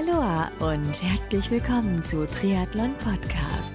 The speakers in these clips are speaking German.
Aloha und herzlich willkommen zu Triathlon Podcast.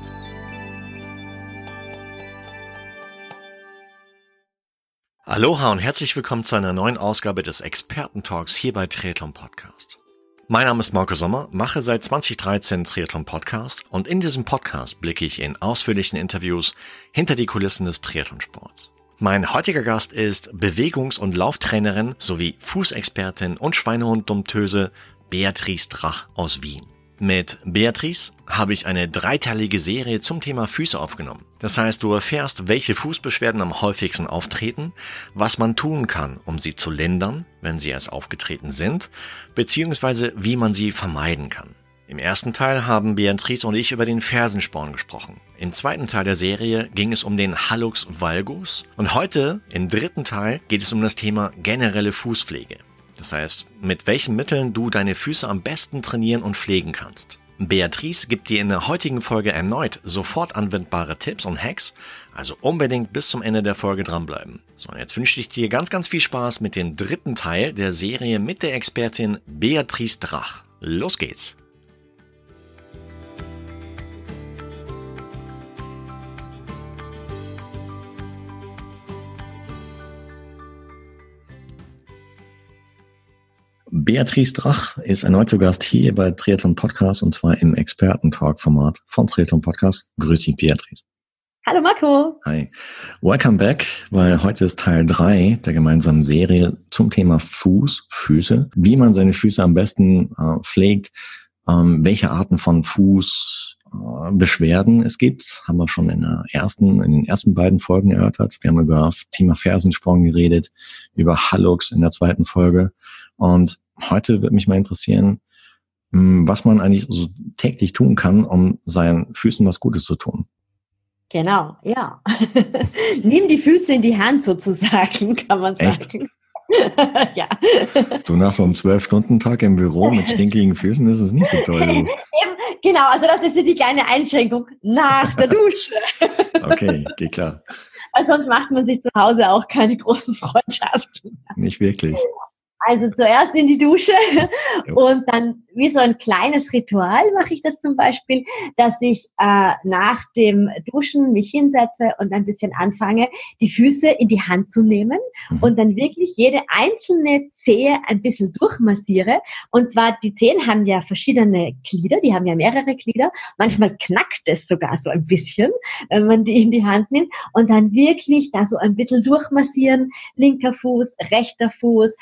Aloha und herzlich willkommen zu einer neuen Ausgabe des Experten-Talks hier bei Triathlon Podcast. Mein Name ist Marco Sommer, mache seit 2013 Triathlon Podcast und in diesem Podcast blicke ich in ausführlichen Interviews hinter die Kulissen des Triathlonsports. Mein heutiger Gast ist Bewegungs- und Lauftrainerin sowie Fußexpertin und Schweinehund-Domptöse Beatrice Drach aus Wien. Mit Beatrice habe ich eine dreiteilige Serie zum Thema Füße aufgenommen. Das heißt, du erfährst, welche Fußbeschwerden am häufigsten auftreten, was man tun kann, um sie zu lindern, wenn sie erst aufgetreten sind, beziehungsweise wie man sie vermeiden kann. Im ersten Teil haben Beatrice und ich über den Fersensporn gesprochen. Im zweiten Teil der Serie ging es um den Hallux valgus und heute, im dritten Teil, geht es um das Thema generelle Fußpflege. Das heißt, mit welchen Mitteln du deine Füße am besten trainieren und pflegen kannst. Beatrice gibt dir in der heutigen Folge erneut sofort anwendbare Tipps und Hacks, also unbedingt bis zum Ende der Folge dranbleiben. So, und jetzt wünsche ich dir ganz, ganz viel Spaß mit dem dritten Teil der Serie mit der Expertin Beatrice Drach. Los geht's! Beatrice Drach ist erneut zu Gast hier bei Triathlon Podcast und zwar im Experten-Talk-Format von Triathlon Podcast. Grüß dich, Beatrice. Hallo Marco. Hi. Welcome back, weil heute ist Teil drei der gemeinsamen Serie zum Thema Fuß, Füße, wie man seine Füße am besten äh, pflegt, ähm, welche Arten von Fußbeschwerden äh, es gibt, haben wir schon in der ersten, in den ersten beiden Folgen erörtert. Wir haben über Thema Fersensprung geredet, über Hallux in der zweiten Folge und heute würde mich mal interessieren, hm, was man eigentlich so täglich tun kann, um seinen Füßen was Gutes zu tun. Genau, ja. Nimm die Füße in die Hand sozusagen, kann man sagen. Echt? ja. Du nach so einem Zwölf-Stunden-Tag im Büro mit stinkligen Füßen ist es nicht so toll. Du. Genau, also das ist die kleine Einschränkung nach der Dusche. okay, geht klar. Weil sonst macht man sich zu Hause auch keine großen Freundschaften. Nicht wirklich. Also zuerst in die Dusche und dann wie so ein kleines Ritual mache ich das zum Beispiel, dass ich äh, nach dem Duschen mich hinsetze und ein bisschen anfange, die Füße in die Hand zu nehmen mhm. und dann wirklich jede einzelne Zehe ein bisschen durchmassiere. Und zwar, die Zehen haben ja verschiedene Glieder, die haben ja mehrere Glieder. Manchmal knackt es sogar so ein bisschen, wenn man die in die Hand nimmt. Und dann wirklich da so ein bisschen durchmassieren, linker Fuß, rechter Fuß.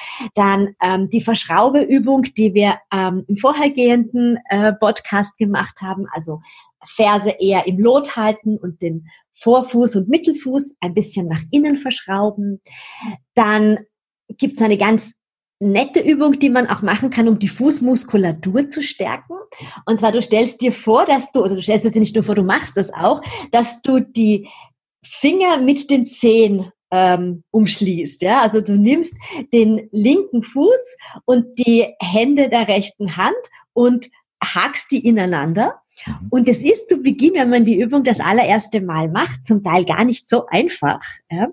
Dann ähm, die Verschraubeübung, die wir ähm, im vorhergehenden äh, Podcast gemacht haben, also Ferse eher im Lot halten und den Vorfuß und Mittelfuß ein bisschen nach innen verschrauben. Dann gibt es eine ganz nette Übung, die man auch machen kann, um die Fußmuskulatur zu stärken. Und zwar, du stellst dir vor, dass du, oder du stellst es dir nicht nur vor, du machst das auch, dass du die Finger mit den Zehen ähm, umschließt. Ja? Also du nimmst den linken Fuß und die Hände der rechten Hand und hakst die ineinander. Mhm. Und es ist zu Beginn, wenn man die Übung das allererste Mal macht, zum Teil gar nicht so einfach. Ja?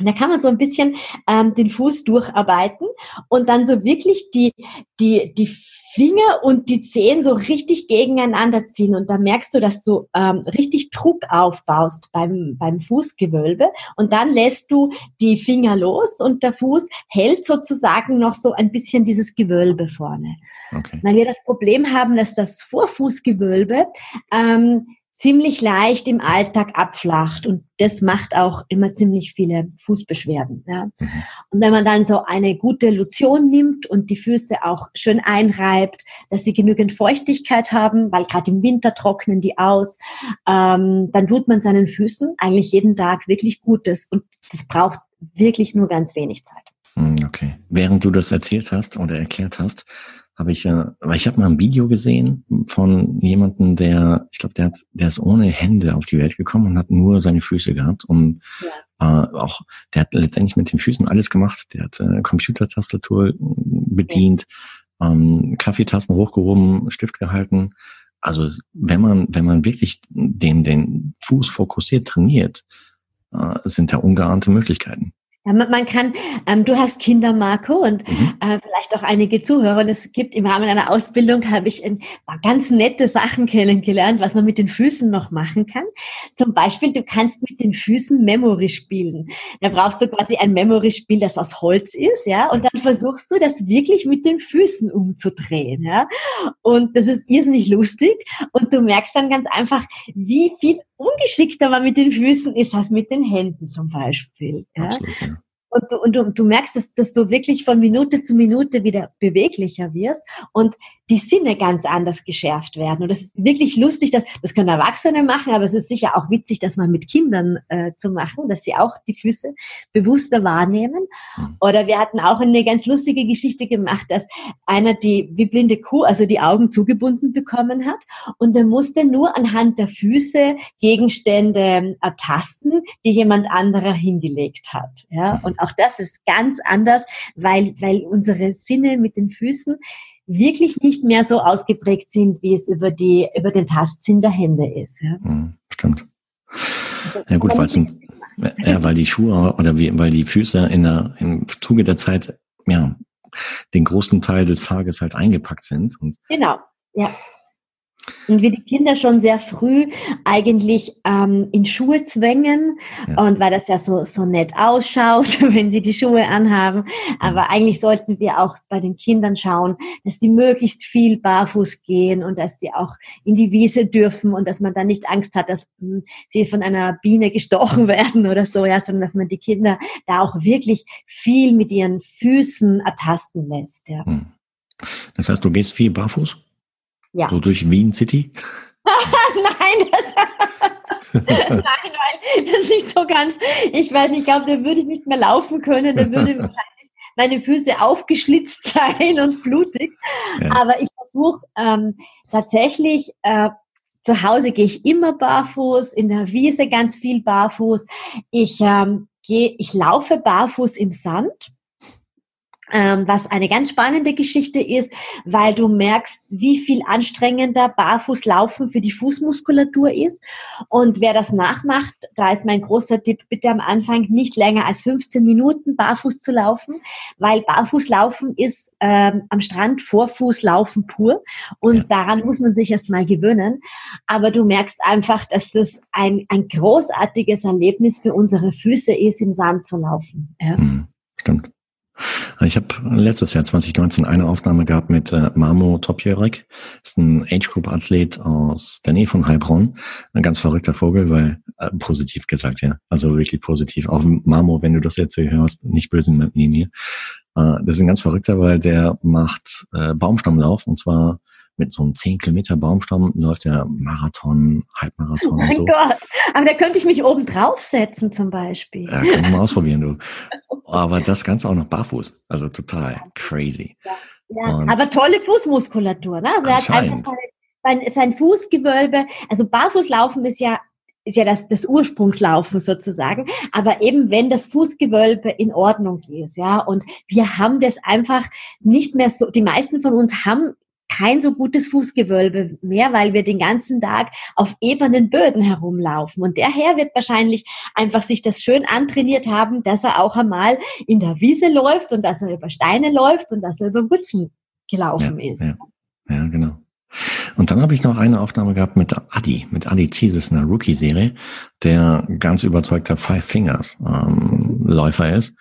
Da kann man so ein bisschen ähm, den Fuß durcharbeiten und dann so wirklich die, die, die Finger und die Zehen so richtig gegeneinander ziehen und da merkst du, dass du ähm, richtig Druck aufbaust beim, beim Fußgewölbe und dann lässt du die Finger los und der Fuß hält sozusagen noch so ein bisschen dieses Gewölbe vorne. Okay. Weil wir das Problem haben, dass das Vorfußgewölbe ähm, ziemlich leicht im Alltag abflacht und das macht auch immer ziemlich viele Fußbeschwerden. Ja. Mhm. Und wenn man dann so eine gute Lotion nimmt und die Füße auch schön einreibt, dass sie genügend Feuchtigkeit haben, weil gerade im Winter trocknen die aus, ähm, dann tut man seinen Füßen eigentlich jeden Tag wirklich Gutes und das braucht wirklich nur ganz wenig Zeit. Mhm, okay. Während du das erzählt hast oder erklärt hast, habe ich ja, weil ich habe mal ein Video gesehen von jemandem, der, ich glaube, der hat, der ist ohne Hände auf die Welt gekommen und hat nur seine Füße gehabt und ja. äh, auch, der hat letztendlich mit den Füßen alles gemacht. Der hat äh, Computertastatur bedient, ja. ähm, Kaffeetassen hochgehoben, Stift gehalten. Also wenn man, wenn man wirklich den, den Fuß fokussiert trainiert, äh, sind da ungeahnte Möglichkeiten. Ja, man kann, ähm, du hast Kinder, Marco, und mhm. äh, vielleicht auch einige Zuhörer. Und es gibt im Rahmen einer Ausbildung habe ich ein paar ganz nette Sachen kennengelernt, was man mit den Füßen noch machen kann. Zum Beispiel, du kannst mit den Füßen Memory spielen. Da brauchst du quasi ein Memory-Spiel, das aus Holz ist, ja, und dann versuchst du das wirklich mit den Füßen umzudrehen, ja. Und das ist irrsinnig lustig. Und du merkst dann ganz einfach, wie viel ungeschickter man mit den Füßen ist als mit den Händen zum Beispiel. Ja? Absolut, ja. Und, du, und du, du merkst, dass, dass du wirklich von Minute zu Minute wieder beweglicher wirst und die Sinne ganz anders geschärft werden. Und das ist wirklich lustig, dass das können Erwachsene machen, aber es ist sicher auch witzig, das mal mit Kindern äh, zu machen, dass sie auch die Füße bewusster wahrnehmen. Hm. Oder wir hatten auch eine ganz lustige Geschichte gemacht, dass einer die wie blinde Kuh, also die Augen zugebunden bekommen hat und der musste nur anhand der Füße Gegenstände ertasten, die jemand anderer hingelegt hat. Ja, und auch das ist ganz anders, weil, weil unsere Sinne mit den Füßen wirklich nicht mehr so ausgeprägt sind, wie es über die, über den Tastsinn der Hände ist. Ja. Hm, stimmt. Ja gut, weil, zum, ja, weil die Schuhe oder wie, weil die Füße in der, im Zuge der Zeit, ja, den großen Teil des Tages halt eingepackt sind. Und genau, ja. Und wir die Kinder schon sehr früh eigentlich ähm, in Schuhe zwängen ja. und weil das ja so, so nett ausschaut, wenn sie die Schuhe anhaben. Aber eigentlich sollten wir auch bei den Kindern schauen, dass die möglichst viel barfuß gehen und dass die auch in die Wiese dürfen und dass man dann nicht Angst hat, dass mh, hm, sie von einer Biene gestochen werden oder so, ja, sondern dass man die Kinder da auch wirklich viel mit ihren Füßen ertasten lässt. Ja. Hm. Das heißt, du gehst viel barfuß? Ja. So durch Wien City? nein, das, nein, nein, das ist nicht so ganz. Ich weiß nicht, ich glaube, da würde ich nicht mehr laufen können. Da würde wahrscheinlich meine Füße aufgeschlitzt sein und blutig. Ja. Aber ich versuche ähm, tatsächlich, äh, zu Hause gehe ich immer barfuß, in der Wiese ganz viel barfuß. Ich ähm, gehe, ich laufe barfuß im Sand was eine ganz spannende Geschichte ist, weil du merkst, wie viel anstrengender Barfußlaufen für die Fußmuskulatur ist. Und wer das nachmacht, da ist mein großer Tipp, bitte am Anfang nicht länger als 15 Minuten barfuß zu laufen, weil Barfußlaufen ist ähm, am Strand Vorfußlaufen pur und ja. daran muss man sich erst mal gewöhnen. Aber du merkst einfach, dass das ein, ein großartiges Erlebnis für unsere Füße ist, im Sand zu laufen. Ja. Mhm, stimmt. Ich habe letztes Jahr 2019 eine Aufnahme gehabt mit äh, Mamo Topjörek. ist ein Age-Group-Athlet aus der Nähe von Heilbronn. Ein ganz verrückter Vogel, weil äh, positiv gesagt, ja. Also wirklich positiv. Auch Mamo, wenn du das jetzt hier hörst, nicht böse mit mir. Äh, das ist ein ganz verrückter, weil der macht äh, Baumstammlauf und zwar mit so einem 10 Kilometer Baumstamm läuft der Marathon, Halbmarathon oh mein und so. Gott, aber da könnte ich mich oben draufsetzen zum Beispiel. Ja, kann man mal ausprobieren, du. Aber das Ganze auch noch barfuß. Also total crazy. Ja, ja. aber tolle Fußmuskulatur, ne? Also er hat einfach sein, sein Fußgewölbe, also Barfußlaufen ist ja ist ja das, das Ursprungslaufen sozusagen. Aber eben wenn das Fußgewölbe in Ordnung ist, ja, und wir haben das einfach nicht mehr so, die meisten von uns haben kein so gutes Fußgewölbe mehr, weil wir den ganzen Tag auf ebenen Böden herumlaufen. Und der Herr wird wahrscheinlich einfach sich das schön antrainiert haben, dass er auch einmal in der Wiese läuft und dass er über Steine läuft und dass er über Wurzeln gelaufen ja, ist. Ja, ja, genau. Und dann habe ich noch eine Aufnahme gehabt mit Adi, mit Adi Zieses, einer Rookie-Serie, der ganz überzeugter Five Fingers ähm, Läufer ist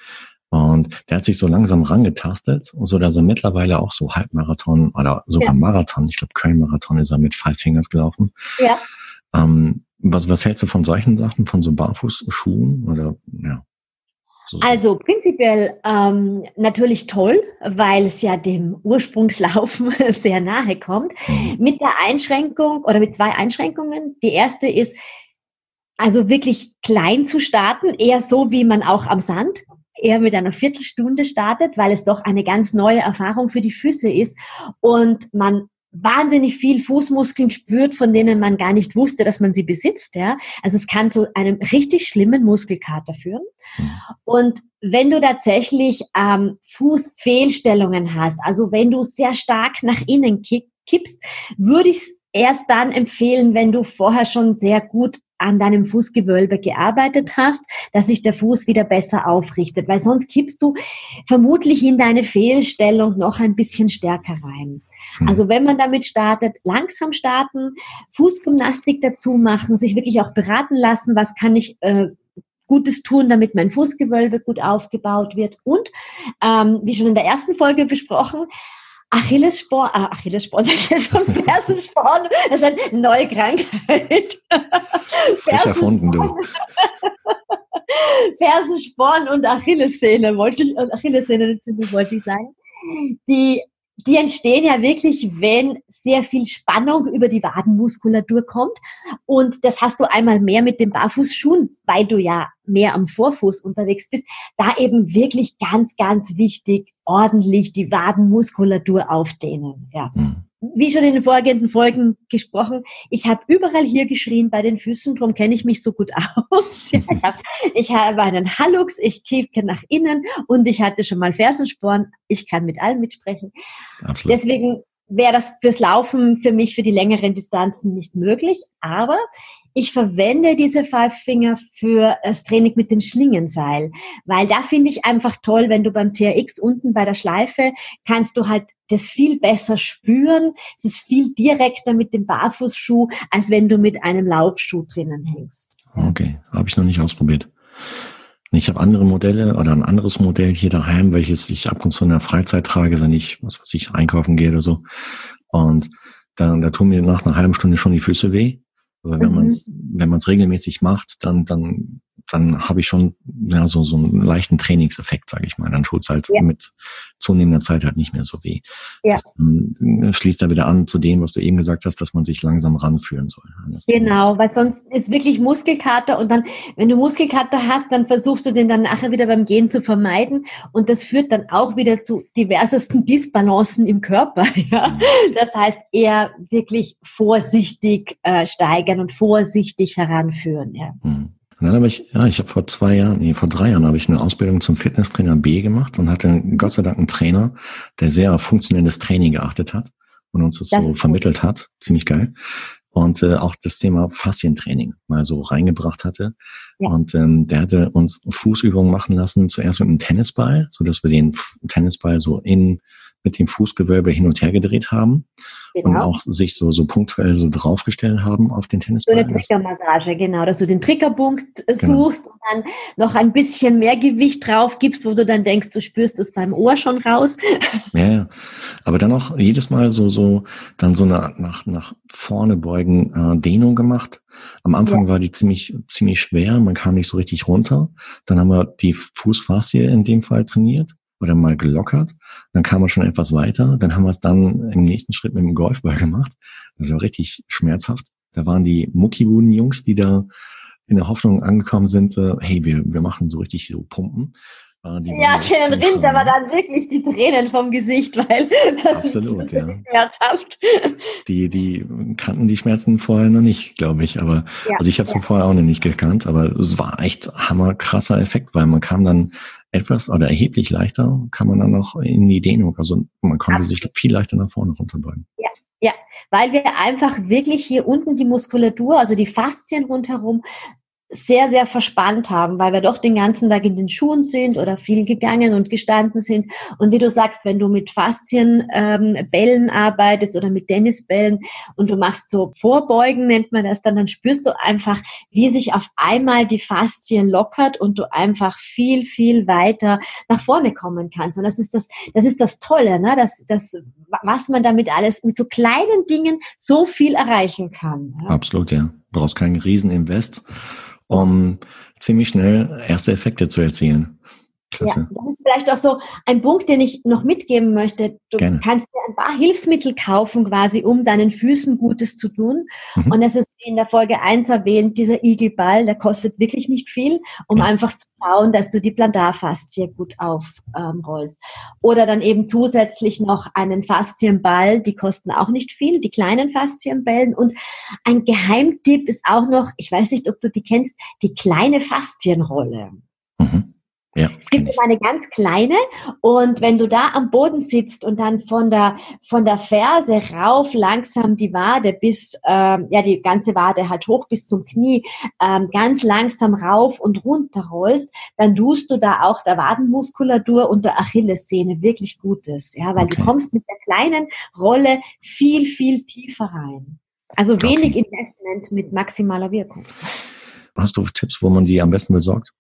und der hat sich so langsam rangetastet, so dass er mittlerweile auch so Halbmarathon oder sogar ja. Marathon, ich glaube Köln-Marathon ist er mit Five Fingers gelaufen. Ja. Ähm, was, was hältst du von solchen Sachen, von so Barfußschuhen oder ja? So. Also prinzipiell ähm, natürlich toll, weil es ja dem Ursprungslaufen sehr nahe kommt. Mhm. Mit der Einschränkung oder mit zwei Einschränkungen. Die erste ist, also wirklich klein zu starten, eher so wie man auch am Sand eher mit einer Viertelstunde startet, weil es doch eine ganz neue Erfahrung für die Füße ist und man wahnsinnig viel Fußmuskeln spürt, von denen man gar nicht wusste, dass man sie besitzt. Ja? Also es kann zu einem richtig schlimmen Muskelkater führen. Und wenn du tatsächlich ähm, Fußfehlstellungen hast, also wenn du sehr stark nach innen kippst, würde ich es erst dann empfehlen, wenn du vorher schon sehr gut an deinem Fußgewölbe gearbeitet hast, dass sich der Fuß wieder besser aufrichtet, weil sonst kippst du vermutlich in deine Fehlstellung noch ein bisschen stärker rein. Hm. Also wenn man damit startet, langsam starten, Fußgymnastik dazu machen, sich wirklich auch beraten lassen, was kann ich äh, Gutes tun, damit mein Fußgewölbe gut aufgebaut wird. Und ähm, wie schon in der ersten Folge besprochen, Achillessporn, ah, Achillessporn, sag ich ja schon, Fersensporn, das ist eine neue Krankheit. Frisch erfunden, du. Fersensporn und Achillessehne wollte ich, Achillessehne wollte ich sagen, die die entstehen ja wirklich, wenn sehr viel Spannung über die Wadenmuskulatur kommt. Und das hast du einmal mehr mit den Barfußschuhen, weil du ja mehr am Vorfuß unterwegs bist. Da eben wirklich ganz, ganz wichtig, ordentlich die Wadenmuskulatur aufdehnen. Ja. Mhm wie schon in den vorgehenden Folgen gesprochen, ich habe überall hier geschrien bei den Füßen, darum kenne ich mich so gut aus. ich habe ich hab einen Hallux, ich kicke nach innen und ich hatte schon mal Fersensporn. Ich kann mit allem mitsprechen. Absolut. Deswegen wäre das fürs Laufen für mich für die längeren Distanzen nicht möglich. Aber ich verwende diese Five Finger für das Training mit dem Schlingenseil, weil da finde ich einfach toll, wenn du beim TRX unten bei der Schleife kannst du halt das viel besser spüren. Es ist viel direkter mit dem Barfußschuh, als wenn du mit einem Laufschuh drinnen hängst. Okay, habe ich noch nicht ausprobiert. Ich habe andere Modelle oder ein anderes Modell hier daheim, welches ich ab und zu in der Freizeit trage, wenn ich, was weiß ich, einkaufen gehe oder so. Und dann, da tun mir nach einer halben Stunde schon die Füße weh. Aber wenn mhm. man es wenn man es regelmäßig macht, dann dann dann habe ich schon ja, so, so einen leichten Trainingseffekt, sage ich mal. Dann tut es halt ja. mit zunehmender Zeit halt nicht mehr so weh. Ja. Das ähm, schließt da wieder an zu dem, was du eben gesagt hast, dass man sich langsam ranführen soll. Genau, weil sonst ist wirklich Muskelkater und dann, wenn du Muskelkater hast, dann versuchst du den dann nachher wieder beim Gehen zu vermeiden und das führt dann auch wieder zu diversesten Disbalancen im Körper. Ja? Mhm. Das heißt, eher wirklich vorsichtig äh, steigern und vorsichtig heranführen. Ja. Mhm. Und dann habe ich, ja, ich habe vor zwei Jahren, nee, vor drei Jahren habe ich eine Ausbildung zum Fitnesstrainer B gemacht und hatte Gott sei Dank einen Trainer, der sehr auf funktionelles Training geachtet hat und uns das, das so vermittelt gut. hat. Ziemlich geil. Und äh, auch das Thema Faszientraining mal so reingebracht hatte. Ja. Und ähm, der hatte uns Fußübungen machen lassen, zuerst mit einem Tennisball, so dass wir den Tennisball so in mit dem Fußgewölbe hin und her gedreht haben genau. und auch sich so, so punktuell so draufgestellt haben auf den Tennisball. So eine Triggermassage, genau, dass du den Triggerpunkt äh, genau. suchst und dann noch ein bisschen mehr Gewicht drauf gibst, wo du dann denkst, du spürst es beim Ohr schon raus. Ja, ja. aber dann auch jedes Mal so, so, dann so eine nach, nach vorne beugen äh, Dehnung gemacht. Am Anfang ja. war die ziemlich, ziemlich schwer, man kam nicht so richtig runter. Dann haben wir die Fußfaszie in dem Fall trainiert oder mal gelockert. Dann kam man schon etwas weiter. Dann haben wir es dann im nächsten Schritt mit dem Golfball gemacht. Das war richtig schmerzhaft. Da waren die Muckibuden-Jungs, die da in der Hoffnung angekommen sind, äh, hey, wir, wir machen so richtig so Pumpen. Äh, ja, den rinnt aber dann wirklich die Tränen vom Gesicht, weil das Absolut, ist ja. schmerzhaft. Die, die kannten die Schmerzen vorher noch nicht, glaube ich. Aber ja, also ich habe es ja. vorher auch noch nicht gekannt, aber es war echt hammerkrasser Effekt, weil man kam dann etwas oder erheblich leichter, kann man dann noch in die Dehnung. Also man konnte Absolut. sich viel leichter nach vorne runterbeugen. Ja, ja, weil wir einfach wirklich hier unten die Muskulatur, also die Faszien rundherum sehr, sehr verspannt haben, weil wir doch den ganzen Tag in den Schuhen sind oder viel gegangen und gestanden sind. Und wie du sagst, wenn du mit Faszienbällen ähm, arbeitest oder mit Tennisbällen und du machst so Vorbeugen, nennt man das dann, dann spürst du einfach, wie sich auf einmal die Faszie lockert und du einfach viel, viel weiter nach vorne kommen kannst. Und das ist das, das ist das Tolle, ne? dass, dass, was man damit alles mit so kleinen Dingen so viel erreichen kann. Ja? Absolut, ja. Du brauchst keinen Rieseninvest um ziemlich schnell erste Effekte zu erzielen. Klasse. Ja, das ist vielleicht auch so ein Punkt, den ich noch mitgeben möchte. Du Gerne. kannst dir ein paar Hilfsmittel kaufen, quasi, um deinen Füßen Gutes zu tun. Mhm. Und es ist in der Folge 1 erwähnt, dieser Igelball, der kostet wirklich nicht viel, um ja. einfach zu schauen, dass du die Plantarfaszie gut aufrollst. Ähm, Oder dann eben zusätzlich noch einen Faszienball, die kosten auch nicht viel, die kleinen Faszienbällen. Und ein Geheimtipp ist auch noch, ich weiß nicht, ob du die kennst, die kleine Faszienrolle. Mhm. Ja, es gibt immer eine ganz kleine und wenn du da am Boden sitzt und dann von der von der Ferse rauf langsam die Wade bis ähm, ja die ganze Wade halt hoch bis zum Knie ähm, ganz langsam rauf und runter rollst, dann tust du da auch der Wadenmuskulatur und der Achillessehne wirklich Gutes, ja, weil okay. du kommst mit der kleinen Rolle viel viel tiefer rein. Also wenig okay. Investment mit maximaler Wirkung. Hast du Tipps, wo man die am besten besorgt?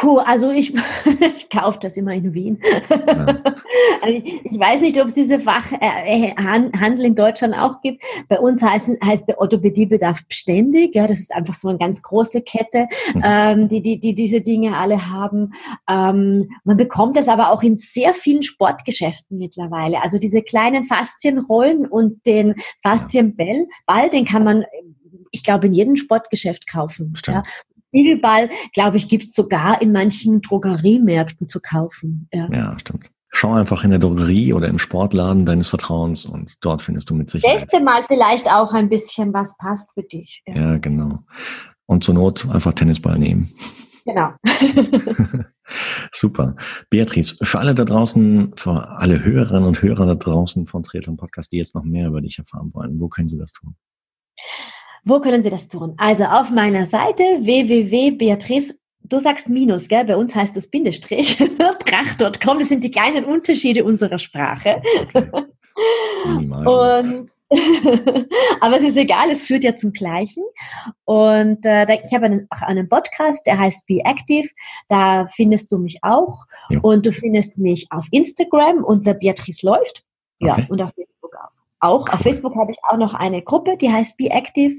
Puh, also ich, ich kaufe das immer in Wien. Ja. Also ich, ich, weiß nicht, ob es diese Fachhandel äh, in Deutschland auch gibt. Bei uns heißt, heißt der Orthopädiebedarf beständig. Ja, das ist einfach so eine ganz große Kette, mhm. ähm, die, die, die diese Dinge alle haben. Ähm, man bekommt das aber auch in sehr vielen Sportgeschäften mittlerweile. Also diese kleinen Faszienrollen und den Faszienball, Ball, den kann man ich glaube, in jedem Sportgeschäft kaufen. Ja. Spiegelball, glaube ich, gibt es sogar in manchen Drogeriemärkten zu kaufen. Ja. ja, stimmt. Schau einfach in der Drogerie oder im Sportladen deines Vertrauens und dort findest du mit Sicherheit. Teste mal vielleicht auch ein bisschen, was passt für dich. Ja, ja genau. Und zur Not einfach Tennisball nehmen. Genau. Super. Beatrice, für alle da draußen, für alle Hörerinnen und Hörer da draußen von Triathlon Podcast, die jetzt noch mehr über dich erfahren wollen, wo können sie das tun? Wo können Sie das tun? Also auf meiner Seite www.beatrice Du sagst Minus, gell? Bei uns heißt das Bindestrich. Tracht.com, das sind die kleinen Unterschiede unserer Sprache. Okay. Und aber es ist egal, es führt ja zum Gleichen. Und äh, ich habe einen, auch einen Podcast, der heißt Be Active. Da findest du mich auch. Ja. Und du findest mich auf Instagram unter Beatrice läuft. Ja, okay. und auf auch. Auf Facebook habe ich auch noch eine Gruppe, die heißt Be Active.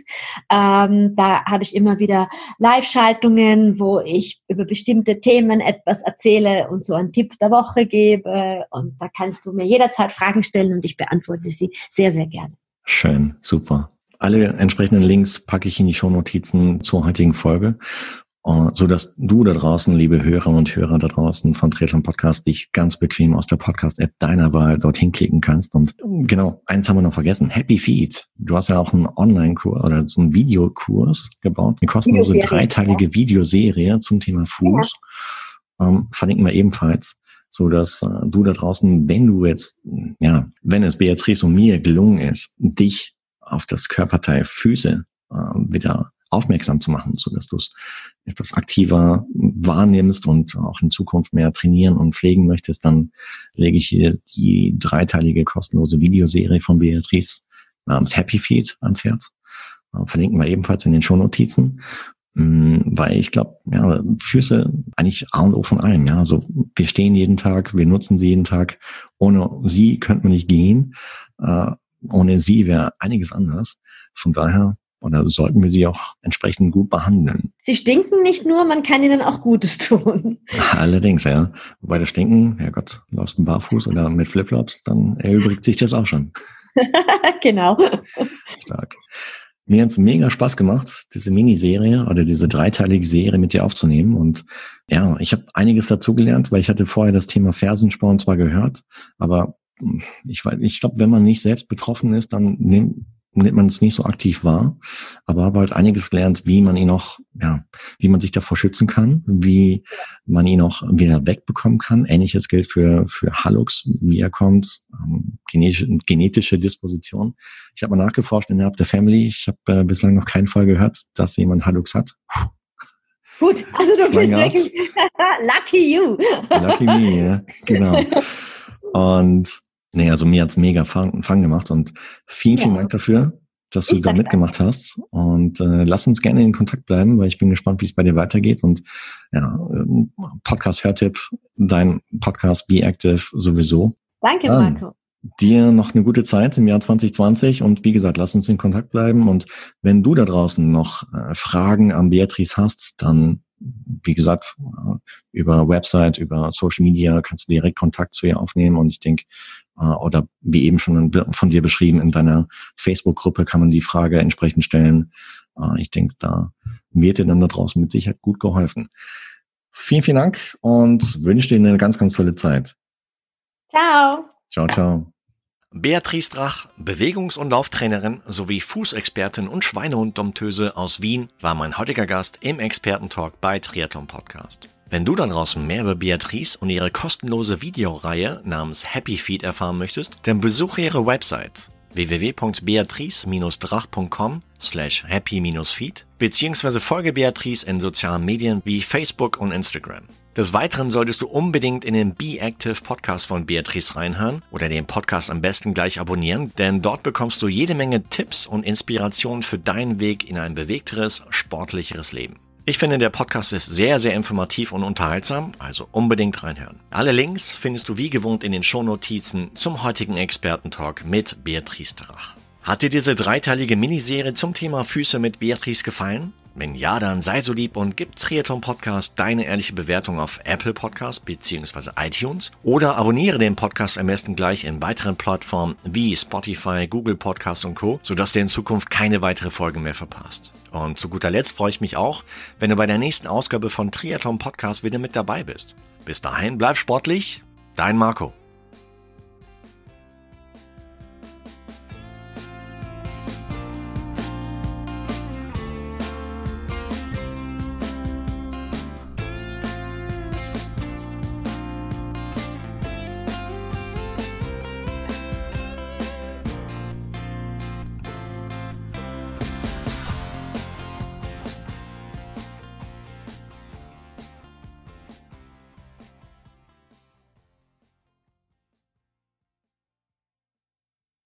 Ähm, da habe ich immer wieder Live-Schaltungen, wo ich über bestimmte Themen etwas erzähle und so einen Tipp der Woche gebe. Und da kannst du mir jederzeit Fragen stellen und ich beantworte sie sehr, sehr gerne. Schön, super. Alle entsprechenden Links packe ich in die Shownotizen zur heutigen Folge so dass du da draußen, liebe Hörer und Hörer da draußen von Triathlon Podcast, dich ganz bequem aus der Podcast-App deiner Wahl dorthin klicken kannst. Und genau, eins haben wir noch vergessen, Happy Feet. Du hast ja auch einen Online-Kurs oder so einen Videokurs gebaut, eine kostenlose Videoserie, dreiteilige ja. Videoserie zum Thema Fuß. Ja. Ähm, verlinken wir ebenfalls so dass äh, du da draußen, wenn du jetzt, ja, wenn es Beatrice und mir gelungen ist, dich auf das Körperteil Füße äh, wieder aufmerksam zu machen, so dass du es etwas aktiver wahrnimmst und auch in Zukunft mehr trainieren und pflegen möchtest, dann lege ich hier die dreiteilige kostenlose Videoserie von Beatrice namens Happy Feet ans Herz. Äh, verlinken wir ebenfalls in den Shownotizen. Mm, weil ich glaube, ja, Füße eigentlich A und O von allem. Ja, also wir stehen jeden Tag, wir nutzen sie jeden Tag. Ohne sie könnte man nicht gehen. Äh, ohne sie wäre einiges anders. Von daher oder sollten wir sie auch entsprechend gut behandeln. Sie stinken nicht nur, man kann ihnen auch Gutes tun. Allerdings, ja. Wobei das Stinken, Herrgott, läufst du barfuß oder mit Flipflops, dann erübrigt sich das auch schon. genau. Stark. Mir hat es mega Spaß gemacht, diese Miniserie oder diese dreiteilige Serie mit dir aufzunehmen. Und ja, ich habe einiges dazugelernt, weil ich hatte vorher das Thema Fersensporn zwar gehört, aber ich, ich glaube, wenn man nicht selbst betroffen ist, dann nimmt nimmt man es nicht so aktiv wahr, aber habe halt einiges gelernt, wie man ihn auch, ja, wie man sich davor schützen kann, wie man ihn auch wieder wegbekommen kann. Ähnliches gilt für, für Hallux, wie er kommt, ähm, genetische, genetische Disposition. Ich habe mal nachgeforscht innerhalb der Family. Ich habe äh, bislang noch keinen Fall gehört, dass jemand Hallux hat. Gut, also du bist wirklich lucky you. Lucky me, ja, genau. Und Nee, also mir hat's mega Fang, Fang gemacht und vielen, vielen ja. Dank dafür, dass du ich da mitgemacht danke. hast. Und äh, lass uns gerne in Kontakt bleiben, weil ich bin gespannt, wie es bei dir weitergeht. Und ja, ähm, Podcast-Hörtipp, dein Podcast Be Active sowieso. Danke, Dann, Marco. Dir noch eine gute Zeit im Jahr 2020 und wie gesagt, lass uns in Kontakt bleiben. Und wenn du da draußen noch äh, Fragen an Beatrice hast, dann wie gesagt, äh, über Website, über Social Media kannst du direkt Kontakt zu ihr aufnehmen und ich denke, äh, oder wie eben schon von dir beschrieben, in deiner Facebook-Gruppe kann man die Frage entsprechend stellen. Äh, ich denke, da wird dir dann da draußen mit Sicherheit gut geholfen. Vielen, vielen Dank und wünsche dir eine ganz, ganz tolle Zeit. Ciao. Ciao, ciao. Beatrice Drach, Bewegungs- und Lauftrainerin sowie Fußexpertin und Schweinehund-Domptöse aus Wien, war mein heutiger Gast im Expertentalk bei Triathlon Podcast. Wenn du da draußen mehr über Beatrice und ihre kostenlose Videoreihe namens Happy Feed erfahren möchtest, dann besuche ihre Website www.beatrice-drach.com slash happy-feed beziehungsweise folge Beatrice in sozialen Medien wie Facebook und Instagram. Des Weiteren solltest du unbedingt in den Be Active Podcast von Beatrice reinhören oder den Podcast am besten gleich abonnieren, denn dort bekommst du jede Menge Tipps und Inspirationen für deinen Weg in ein bewegteres, sportlicheres Leben. Ich finde, der Podcast ist sehr, sehr informativ und unterhaltsam, also unbedingt reinhören. Alle Links findest du wie gewohnt in den Shownotizen zum heutigen Expertentalk mit Beatrice Drach. Hat dir diese dreiteilige Miniserie zum Thema Füße mit Beatrice gefallen? Wenn ja, dann sei so lieb und gib Triathlon Podcast deine ehrliche Bewertung auf Apple Podcast bzw. iTunes oder abonniere den Podcast am besten gleich in weiteren Plattformen wie Spotify, Google Podcast und Co., sodass du in Zukunft keine weitere Folge mehr verpasst. Und zu guter Letzt freue ich mich auch, wenn du bei der nächsten Ausgabe von Triathlon Podcast wieder mit dabei bist. Bis dahin bleib sportlich, dein Marco.